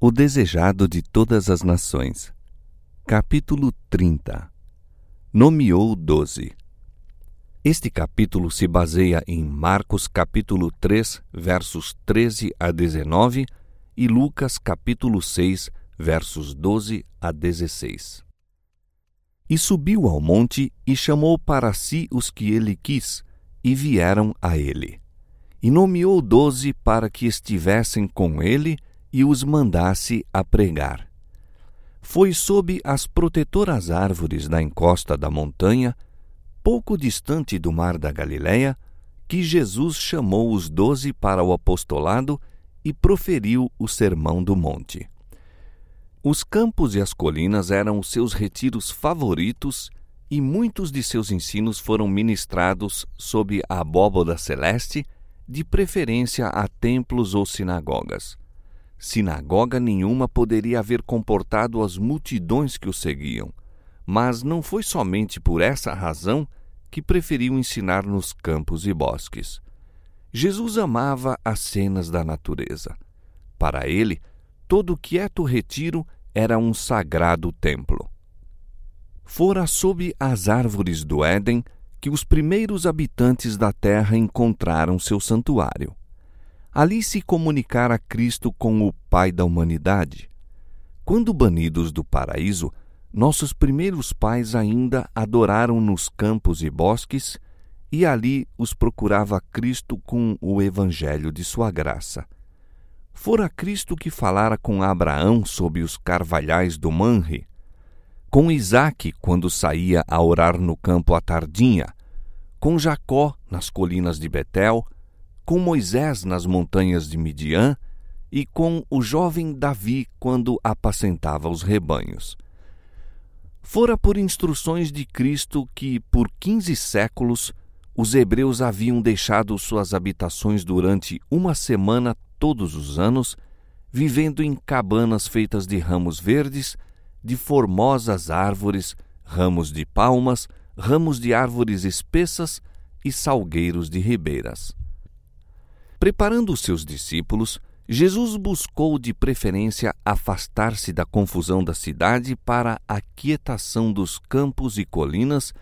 O desejado de todas as nações. Capítulo 30 Nomeou doze. Este capítulo se baseia em Marcos capítulo 3, versos 13 a 19 e Lucas capítulo 6, versos 12 a 16. E subiu ao monte e chamou para si os que ele quis, e vieram a ele. E nomeou doze para que estivessem com ele e os mandasse a pregar. Foi sob as protetoras árvores da encosta da montanha, pouco distante do mar da Galiléia, que Jesus chamou os doze para o apostolado e proferiu o Sermão do Monte. Os campos e as colinas eram os seus retiros favoritos e muitos de seus ensinos foram ministrados sob a abóboda celeste, de preferência a templos ou sinagogas. Sinagoga nenhuma poderia haver comportado as multidões que o seguiam, mas não foi somente por essa razão que preferiu ensinar nos campos e bosques. Jesus amava as cenas da natureza. Para ele, todo quieto retiro era um sagrado templo. Fora sob as árvores do Éden que os primeiros habitantes da terra encontraram seu santuário ali se comunicara Cristo com o Pai da humanidade. Quando banidos do paraíso, nossos primeiros pais ainda adoraram nos campos e bosques, e ali os procurava Cristo com o evangelho de sua graça. Fora Cristo que falara com Abraão sob os carvalhais do Manre, com Isaque quando saía a orar no campo à tardinha, com Jacó nas colinas de Betel, com Moisés nas montanhas de Midian e com o jovem Davi quando apacentava os rebanhos. Fora por instruções de Cristo que, por quinze séculos, os hebreus haviam deixado suas habitações durante uma semana todos os anos, vivendo em cabanas feitas de ramos verdes, de formosas árvores, ramos de palmas, ramos de árvores espessas e salgueiros de ribeiras. Preparando os seus discípulos, Jesus buscou de preferência afastar-se da confusão da cidade para a quietação dos campos e colinas,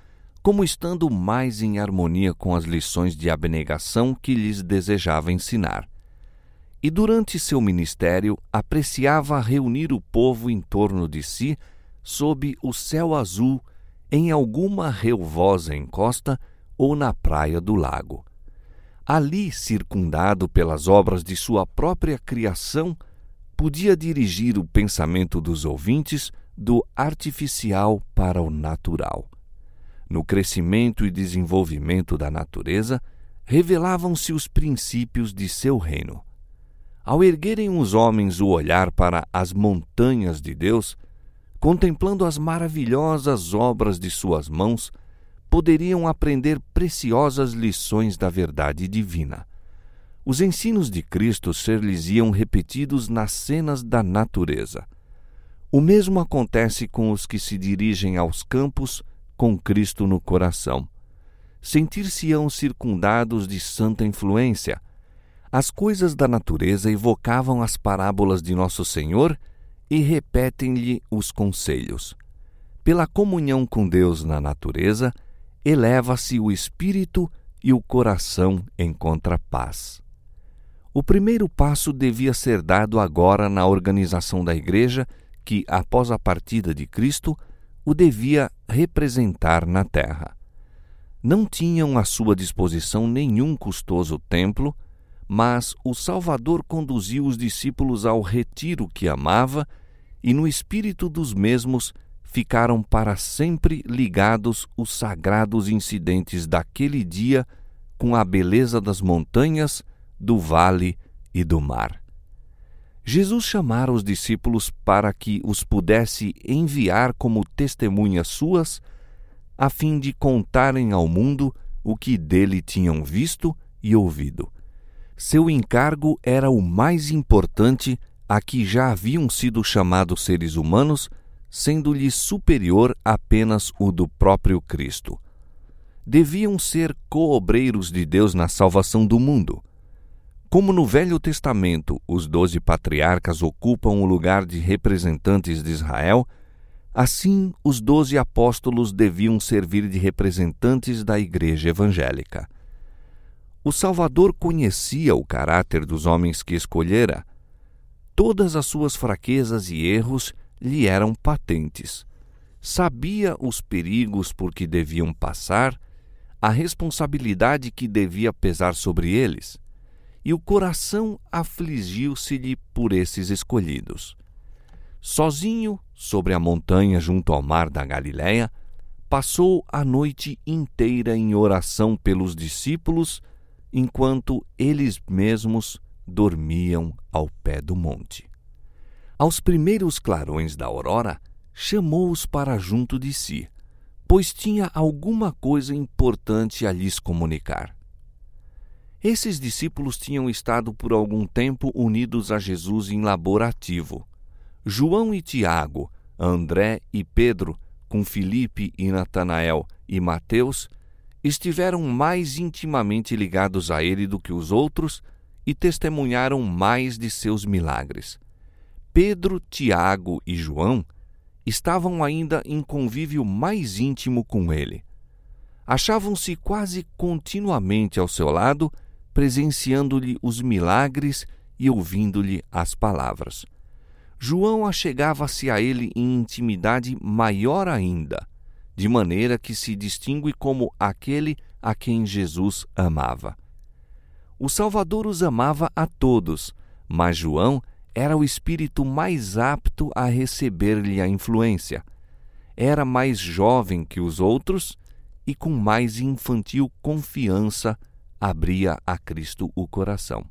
como estando mais em harmonia com as lições de abnegação que lhes desejava ensinar. E durante seu ministério apreciava reunir o povo em torno de si, sob o céu azul, em alguma relvosa encosta ou na praia do lago ali circundado pelas obras de sua própria criação, podia dirigir o pensamento dos ouvintes do artificial para o natural. No crescimento e desenvolvimento da natureza, revelavam-se os princípios de seu reino. Ao erguerem os homens o olhar para as montanhas de Deus, contemplando as maravilhosas obras de suas mãos, poderiam aprender preciosas lições da verdade divina. Os ensinos de Cristo ser-lhes-iam repetidos nas cenas da natureza. O mesmo acontece com os que se dirigem aos campos com Cristo no coração. Sentir-se-ão circundados de santa influência. As coisas da natureza evocavam as parábolas de Nosso Senhor e repetem-lhe os conselhos. Pela comunhão com Deus na natureza, eleva-se o espírito e o coração encontra paz. O primeiro passo devia ser dado agora na organização da igreja, que, após a partida de Cristo, o devia representar na terra. Não tinham à sua disposição nenhum custoso templo, mas o Salvador conduziu os discípulos ao retiro que amava e, no espírito dos mesmos, ficaram para sempre ligados os sagrados incidentes daquele dia com a beleza das montanhas, do vale e do mar. Jesus chamara os discípulos para que os pudesse enviar como testemunhas suas, a fim de contarem ao mundo o que dele tinham visto e ouvido. Seu encargo era o mais importante a que já haviam sido chamados seres humanos sendo-lhe superior apenas o do próprio Cristo. Deviam ser coobreiros de Deus na salvação do mundo. Como no Velho Testamento os doze patriarcas ocupam o lugar de representantes de Israel, assim os doze apóstolos deviam servir de representantes da Igreja Evangélica. O Salvador conhecia o caráter dos homens que escolhera. Todas as suas fraquezas e erros lhe eram patentes. Sabia os perigos por que deviam passar, a responsabilidade que devia pesar sobre eles e o coração afligiu-se-lhe por esses escolhidos. Sozinho, sobre a montanha junto ao mar da Galiléia, passou a noite inteira em oração pelos discípulos, enquanto eles mesmos dormiam ao pé do monte. Aos primeiros clarões da aurora, chamou-os para junto de si, pois tinha alguma coisa importante a lhes comunicar. Esses discípulos tinham estado por algum tempo unidos a Jesus em laborativo. João e Tiago, André e Pedro, com Filipe e Natanael e Mateus, estiveram mais intimamente ligados a ele do que os outros e testemunharam mais de seus milagres. Pedro, Tiago e João estavam ainda em convívio mais íntimo com ele. Achavam-se quase continuamente ao seu lado presenciando-lhe os milagres e ouvindo-lhe as palavras. João achegava-se a ele em intimidade maior ainda, de maneira que se distingue como aquele a quem Jesus amava. O Salvador os amava a todos, mas João era o espírito mais apto a receber-lhe a influência. Era mais jovem que os outros e com mais infantil confiança abria a Cristo o coração.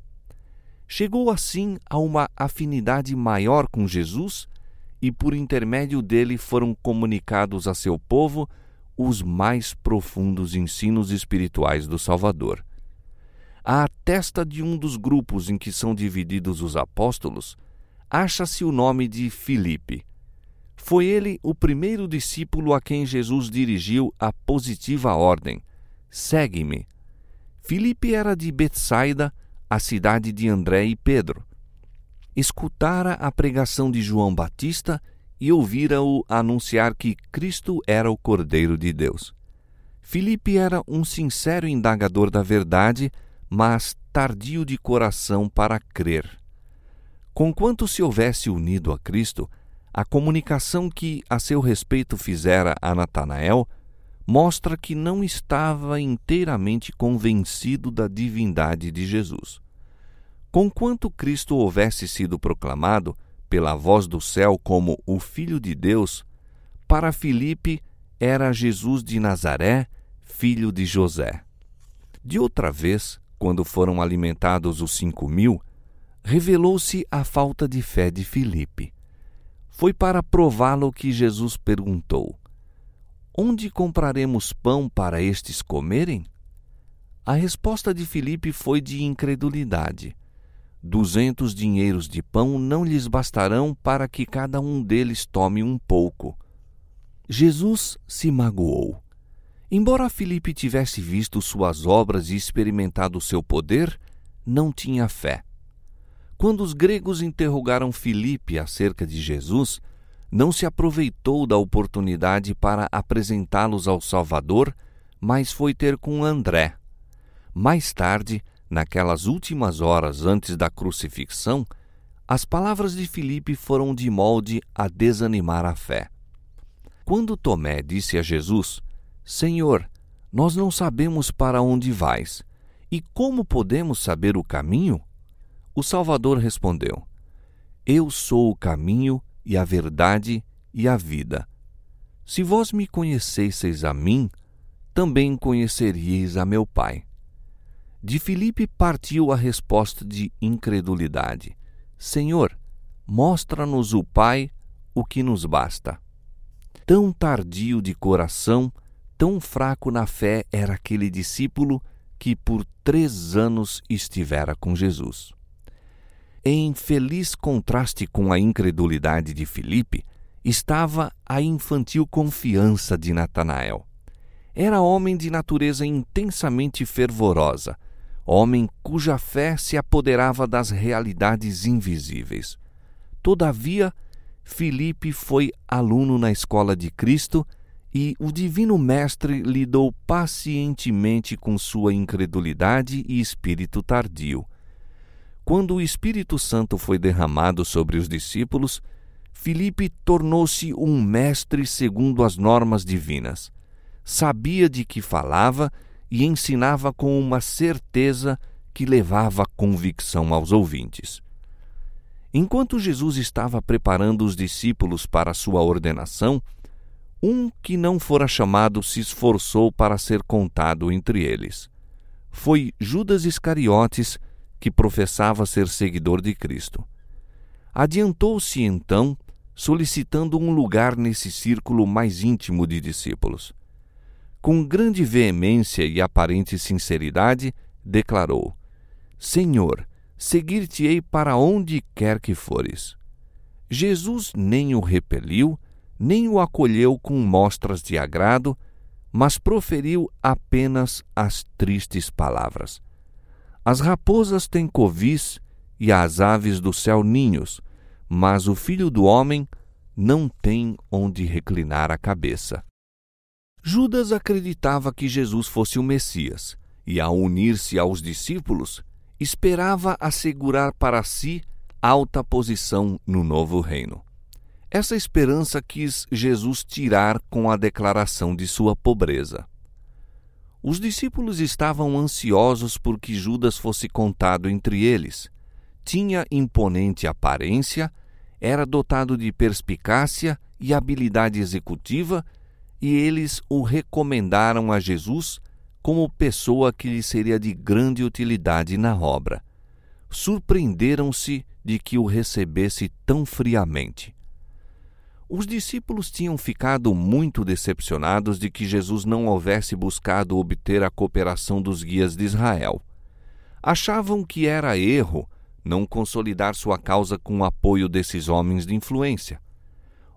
Chegou assim a uma afinidade maior com Jesus e por intermédio dele foram comunicados a seu povo os mais profundos ensinos espirituais do Salvador. À testa de um dos grupos em que são divididos os apóstolos, acha-se o nome de Filipe. Foi ele o primeiro discípulo a quem Jesus dirigiu a positiva ordem: Segue-me Filipe era de Betsaida, a cidade de André e Pedro. Escutara a pregação de João Batista e ouvira-o anunciar que Cristo era o Cordeiro de Deus. Filipe era um sincero indagador da verdade, mas tardio de coração para crer. Conquanto se houvesse unido a Cristo, a comunicação que a seu respeito fizera a Natanael mostra que não estava inteiramente convencido da divindade de Jesus. Conquanto Cristo houvesse sido proclamado pela voz do céu como o Filho de Deus, para Filipe era Jesus de Nazaré, filho de José. De outra vez, quando foram alimentados os cinco mil, revelou-se a falta de fé de Filipe. Foi para prová-lo que Jesus perguntou: Onde compraremos pão para estes comerem? A resposta de Filipe foi de incredulidade. Duzentos dinheiros de pão não lhes bastarão para que cada um deles tome um pouco. Jesus se magoou. Embora Filipe tivesse visto suas obras e experimentado seu poder, não tinha fé. Quando os gregos interrogaram Filipe acerca de Jesus, não se aproveitou da oportunidade para apresentá-los ao Salvador, mas foi ter com André. Mais tarde, naquelas últimas horas antes da crucifixão, as palavras de Filipe foram de molde a desanimar a fé. Quando Tomé disse a Jesus: Senhor, nós não sabemos para onde vais, e como podemos saber o caminho? O Salvador respondeu: Eu sou o caminho e a verdade e a vida. Se vós me conhecesseis a mim, também conheceríeis a meu Pai. De Filipe partiu a resposta de incredulidade: Senhor, mostra-nos o Pai, o que nos basta. Tão tardio de coração, tão fraco na fé era aquele discípulo que por três anos estivera com Jesus. Em feliz contraste com a incredulidade de Filipe, estava a infantil confiança de Natanael. Era homem de natureza intensamente fervorosa, homem cuja fé se apoderava das realidades invisíveis. Todavia, Filipe foi aluno na escola de Cristo e o Divino Mestre lidou pacientemente com sua incredulidade e espírito tardio. Quando o Espírito Santo foi derramado sobre os discípulos, Filipe tornou-se um mestre segundo as normas divinas. Sabia de que falava e ensinava com uma certeza que levava convicção aos ouvintes. Enquanto Jesus estava preparando os discípulos para sua ordenação, um que não fora chamado se esforçou para ser contado entre eles. Foi Judas Iscariotes, que professava ser seguidor de Cristo. Adiantou-se então, solicitando um lugar nesse círculo mais íntimo de discípulos. Com grande veemência e aparente sinceridade, declarou: Senhor, seguir-te-ei para onde quer que fores. Jesus nem o repeliu, nem o acolheu com mostras de agrado, mas proferiu apenas as tristes palavras: As raposas têm covis e as aves do céu ninhos, mas o filho do homem não tem onde reclinar a cabeça. Judas acreditava que Jesus fosse o Messias e, ao unir-se aos discípulos, esperava assegurar para si alta posição no novo reino. Essa esperança quis Jesus tirar com a declaração de sua pobreza. Os discípulos estavam ansiosos por que Judas fosse contado entre eles. Tinha imponente aparência, era dotado de perspicácia e habilidade executiva e eles o recomendaram a Jesus como pessoa que lhe seria de grande utilidade na obra. Surpreenderam-se de que o recebesse tão friamente. Os discípulos tinham ficado muito decepcionados de que Jesus não houvesse buscado obter a cooperação dos guias de Israel. Achavam que era erro não consolidar sua causa com o apoio desses homens de influência.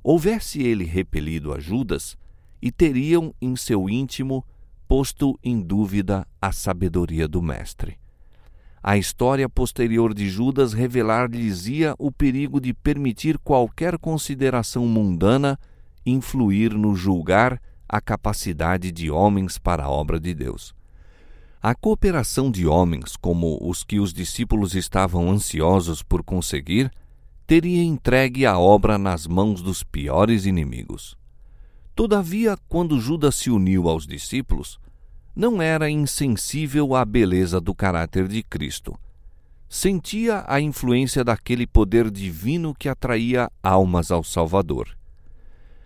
Houvesse ele repelido a Judas, e teriam em seu íntimo posto em dúvida a sabedoria do Mestre. A história posterior de Judas revelar-lhes-ia o perigo de permitir qualquer consideração mundana influir no julgar a capacidade de homens para a obra de Deus. A cooperação de homens, como os que os discípulos estavam ansiosos por conseguir, teria entregue a obra nas mãos dos piores inimigos. Todavia, quando Judas se uniu aos discípulos, não era insensível à beleza do caráter de Cristo. Sentia a influência daquele poder divino que atraía almas ao Salvador.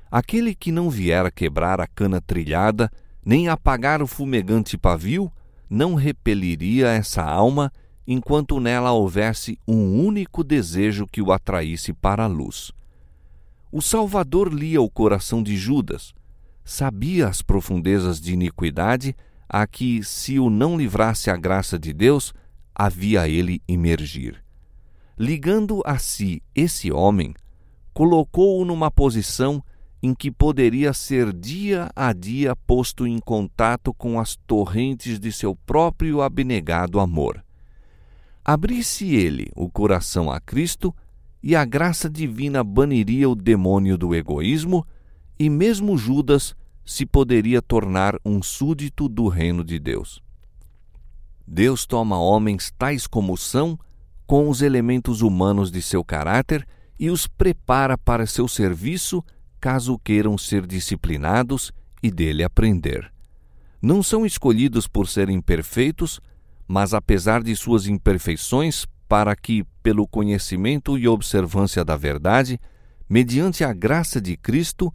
Aquele que não viera quebrar a cana trilhada, nem apagar o fumegante pavio, não repeliria essa alma enquanto nela houvesse um único desejo que o atraísse para a luz. O Salvador lia o coração de Judas, sabia as profundezas de iniquidade a que, se o não livrasse a graça de Deus, havia ele emergir. Ligando a si esse homem, colocou-o numa posição em que poderia ser dia a dia posto em contato com as torrentes de seu próprio abnegado amor. Abrisse ele o coração a Cristo, e a graça divina baniria o demônio do egoísmo, e mesmo Judas se poderia tornar um súdito do reino de Deus. Deus toma homens tais como são, com os elementos humanos de seu caráter, e os prepara para seu serviço, caso queiram ser disciplinados e dele aprender. Não são escolhidos por serem perfeitos, mas apesar de suas imperfeições, para que, pelo conhecimento e observância da verdade, mediante a graça de Cristo,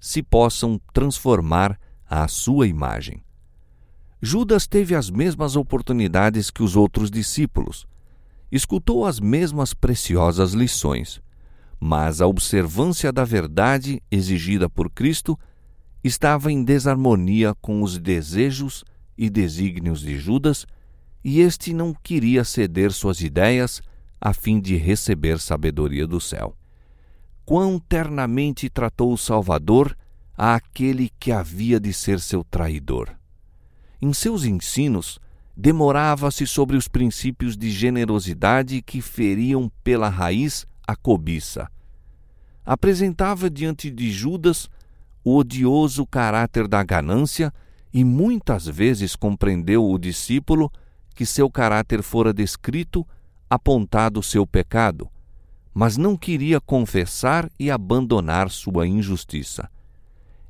se possam transformar à sua imagem. Judas teve as mesmas oportunidades que os outros discípulos. Escutou as mesmas preciosas lições, mas a observância da verdade exigida por Cristo estava em desarmonia com os desejos e desígnios de Judas e este não queria ceder suas ideias a fim de receber sabedoria do céu. Quão ternamente tratou o Salvador àquele que havia de ser seu traidor. Em seus ensinos, demorava-se sobre os princípios de generosidade que feriam pela raiz a cobiça. Apresentava diante de Judas o odioso caráter da ganância e muitas vezes compreendeu o discípulo que seu caráter fora descrito, apontado seu pecado, mas não queria confessar e abandonar sua injustiça.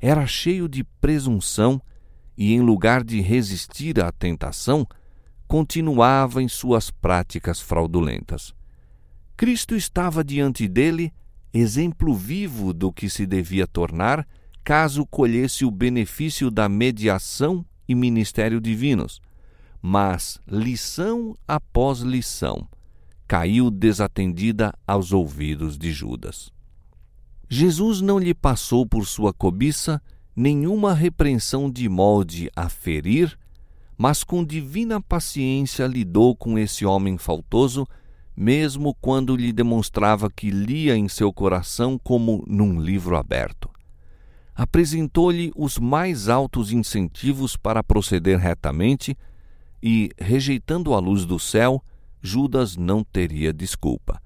Era cheio de presunção e, em lugar de resistir à tentação, continuava em suas práticas fraudulentas. Cristo estava diante dele, exemplo vivo do que se devia tornar caso colhesse o benefício da mediação e ministério divinos. Mas, lição após lição, caiu desatendida aos ouvidos de Judas. Jesus não lhe passou por sua cobiça nenhuma repreensão de molde a ferir mas com divina paciência lidou com esse homem faltoso, mesmo quando lhe demonstrava que lia em seu coração como num livro aberto. Apresentou-lhe os mais altos incentivos para proceder retamente e, rejeitando a luz do céu, Judas não teria desculpa.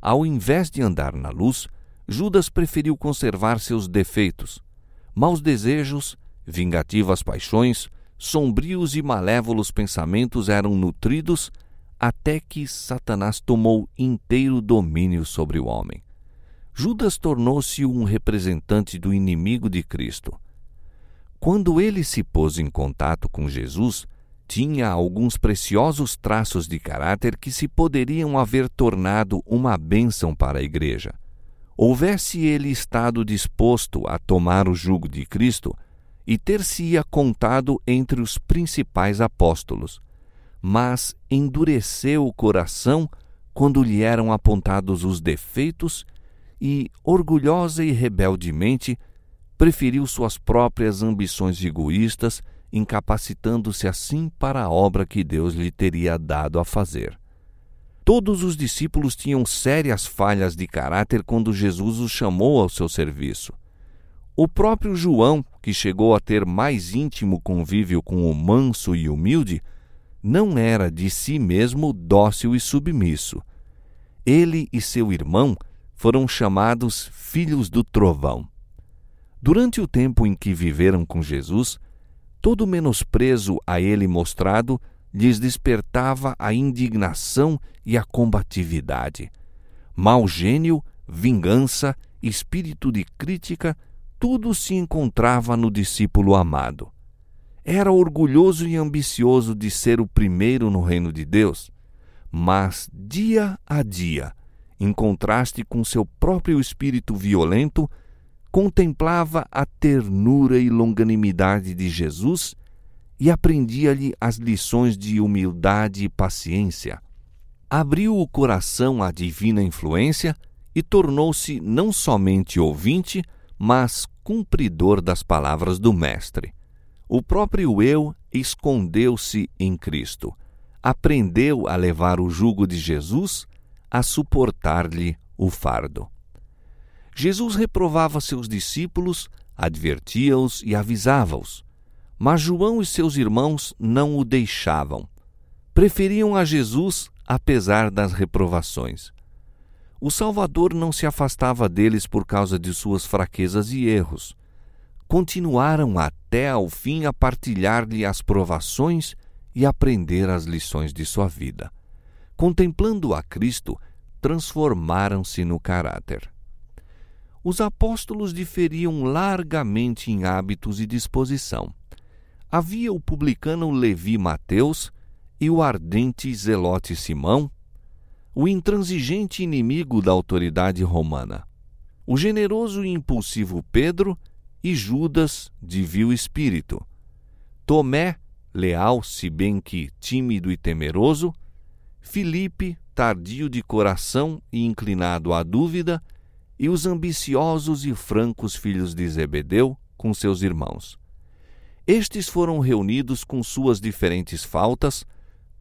Ao invés de andar na luz, Judas preferiu conservar seus defeitos, maus desejos, vingativas paixões, sombrios e malévolos pensamentos eram nutridos até que Satanás tomou inteiro domínio sobre o homem. Judas tornou-se um representante do inimigo de Cristo. Quando ele se pôs em contato com Jesus, tinha alguns preciosos traços de caráter que se poderiam haver tornado uma bênção para a igreja. Houvesse ele estado disposto a tomar o jugo de Cristo, e ter-se-ia contado entre os principais apóstolos. Mas endureceu o coração quando lhe eram apontados os defeitos e, orgulhosa e rebeldemente, preferiu suas próprias ambições egoístas, incapacitando-se assim para a obra que Deus lhe teria dado a fazer. Todos os discípulos tinham sérias falhas de caráter quando Jesus os chamou ao seu serviço. O próprio João, que chegou a ter mais íntimo convívio com o manso e humilde, não era de si mesmo dócil e submisso. Ele e seu irmão foram chamados filhos do trovão. Durante o tempo em que viveram com Jesus, todo menosprezo a ele mostrado lhes despertava a indignação e a combatividade. Mau gênio, vingança, espírito de crítica tudo se encontrava no discípulo amado. Era orgulhoso e ambicioso de ser o primeiro no reino de Deus, mas dia a dia, em contraste com seu próprio espírito violento, contemplava a ternura e longanimidade de Jesus e aprendia-lhe as lições de humildade e paciência. Abriu o coração à divina influência e tornou-se não somente ouvinte, mas cumpridor das palavras do Mestre. O próprio eu escondeu-se em Cristo, aprendeu a levar o jugo de Jesus, a suportar-lhe o fardo. Jesus reprovava seus discípulos, advertia-os e avisava-os, mas João e seus irmãos não o deixavam. Preferiam a Jesus apesar das reprovações. O Salvador não se afastava deles por causa de suas fraquezas e erros. Continuaram até ao fim a partilhar-lhe as provações e aprender as lições de sua vida. Contemplando a Cristo, transformaram-se no caráter. Os apóstolos diferiam largamente em hábitos e disposição. Havia o publicano Levi Mateus e o ardente zelote Simão, o intransigente inimigo da autoridade romana, o generoso e impulsivo Pedro e Judas, de vil espírito, Tomé, leal, se bem que tímido e temeroso, Filipe, tardio de coração e inclinado à dúvida, e os ambiciosos e francos filhos de Zebedeu com seus irmãos. Estes foram reunidos com suas diferentes faltas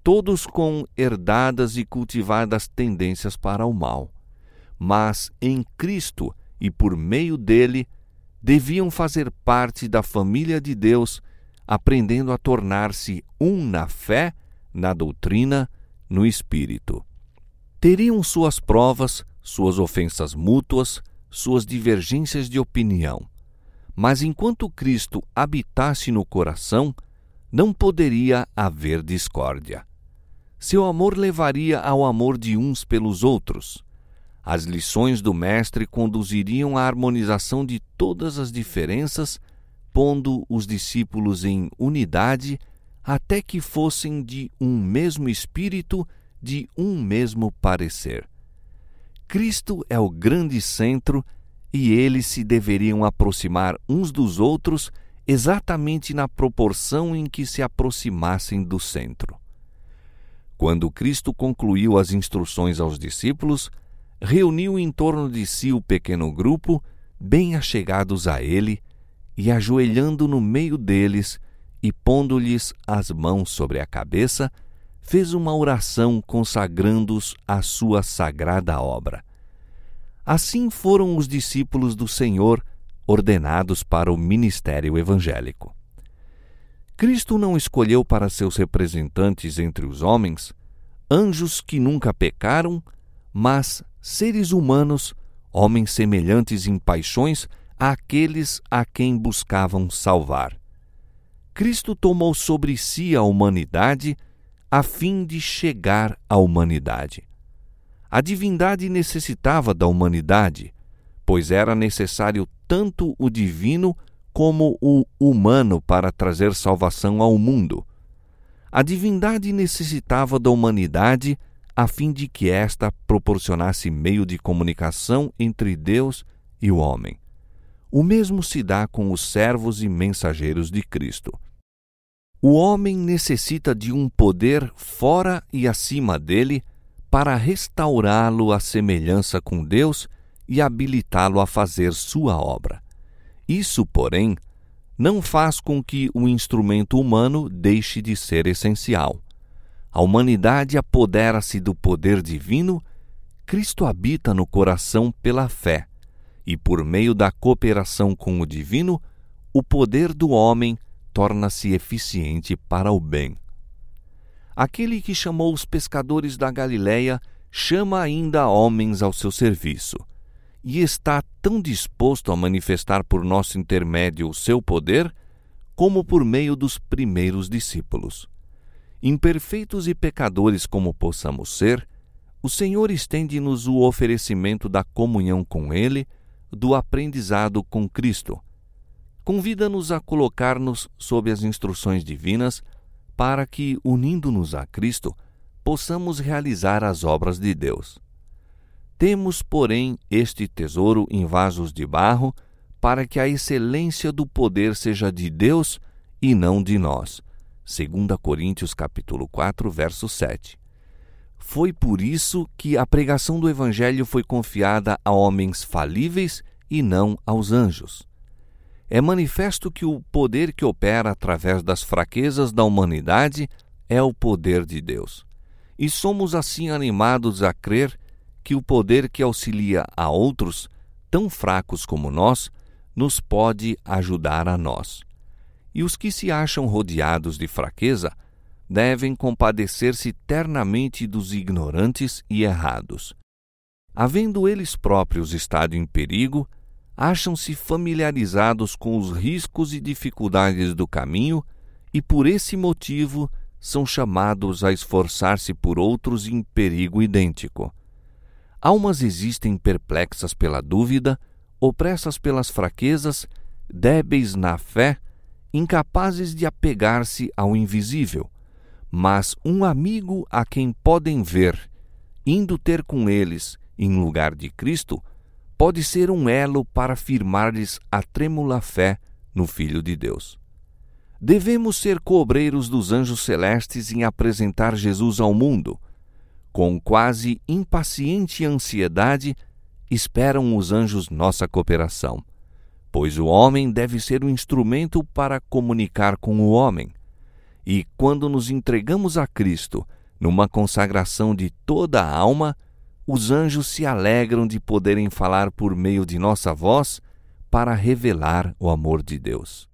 todos com herdadas e cultivadas tendências para o mal. Mas em Cristo e por meio dele, deviam fazer parte da família de Deus, aprendendo a tornar-se um na fé, na doutrina, no espírito. Teriam suas provas, suas ofensas mútuas, suas divergências de opinião. Mas enquanto Cristo habitasse no coração, não poderia haver discórdia. Seu amor levaria ao amor de uns pelos outros. As lições do Mestre conduziriam à harmonização de todas as diferenças, pondo os discípulos em unidade até que fossem de um mesmo espírito, de um mesmo parecer. Cristo é o grande centro e eles se deveriam aproximar uns dos outros exatamente na proporção em que se aproximassem do centro. Quando Cristo concluiu as instruções aos discípulos, reuniu em torno de si o pequeno grupo, bem achegados a ele, e ajoelhando no meio deles e pondo-lhes as mãos sobre a cabeça, fez uma oração consagrando-os à sua sagrada obra. Assim foram os discípulos do Senhor ordenados para o ministério evangélico. Cristo não escolheu para seus representantes entre os homens anjos que nunca pecaram, mas seres humanos, homens semelhantes em paixões àqueles a quem buscavam salvar. Cristo tomou sobre si a humanidade a fim de chegar à humanidade. A divindade necessitava da humanidade, pois era necessário tanto o divino como o humano para trazer salvação ao mundo. A divindade necessitava da humanidade a fim de que esta proporcionasse meio de comunicação entre Deus e o homem. O mesmo se dá com os servos e mensageiros de Cristo. O homem necessita de um poder fora e acima dele para restaurá-lo à semelhança com Deus e habilitá-lo a fazer sua obra. Isso, porém, não faz com que o instrumento humano deixe de ser essencial. A humanidade apodera-se do poder divino, Cristo habita no coração pela fé e por meio da cooperação com o divino, o poder do homem torna-se eficiente para o bem. Aquele que chamou os pescadores da Galiléia chama ainda homens ao seu serviço e está tão disposto a manifestar por nosso intermédio o seu poder como por meio dos primeiros discípulos. Imperfeitos e pecadores como possamos ser, o Senhor estende-nos o oferecimento da comunhão com Ele do aprendizado com Cristo. Convida-nos a colocar-nos sob as instruções divinas para que, unindo-nos a Cristo, possamos realizar as obras de Deus. Temos, porém, este tesouro em vasos de barro, para que a excelência do poder seja de Deus e não de nós. 2 Coríntios capítulo 4, verso 7. Foi por isso que a pregação do Evangelho foi confiada a homens falíveis e não aos anjos. É manifesto que o poder que opera através das fraquezas da humanidade é o poder de Deus. E somos assim animados a crer que o poder que auxilia a outros, tão fracos como nós, nos pode ajudar a nós. E os que se acham rodeados de fraqueza devem compadecer-se ternamente dos ignorantes e errados. Havendo eles próprios estado em perigo, acham-se familiarizados com os riscos e dificuldades do caminho e, por esse motivo, são chamados a esforçar-se por outros em perigo idêntico. Almas existem perplexas pela dúvida, opressas pelas fraquezas, débeis na fé, incapazes de apegar-se ao invisível mas um amigo a quem podem ver, indo ter com eles em lugar de Cristo, pode ser um elo para firmar-lhes a trêmula fé no Filho de Deus. Devemos ser cobreiros dos anjos celestes em apresentar Jesus ao mundo. Com quase impaciente ansiedade, esperam os anjos nossa cooperação, pois o homem deve ser o um instrumento para comunicar com o homem e quando nos entregamos a Cristo numa consagração de toda a alma, os anjos se alegram de poderem falar por meio de nossa voz para revelar o amor de Deus.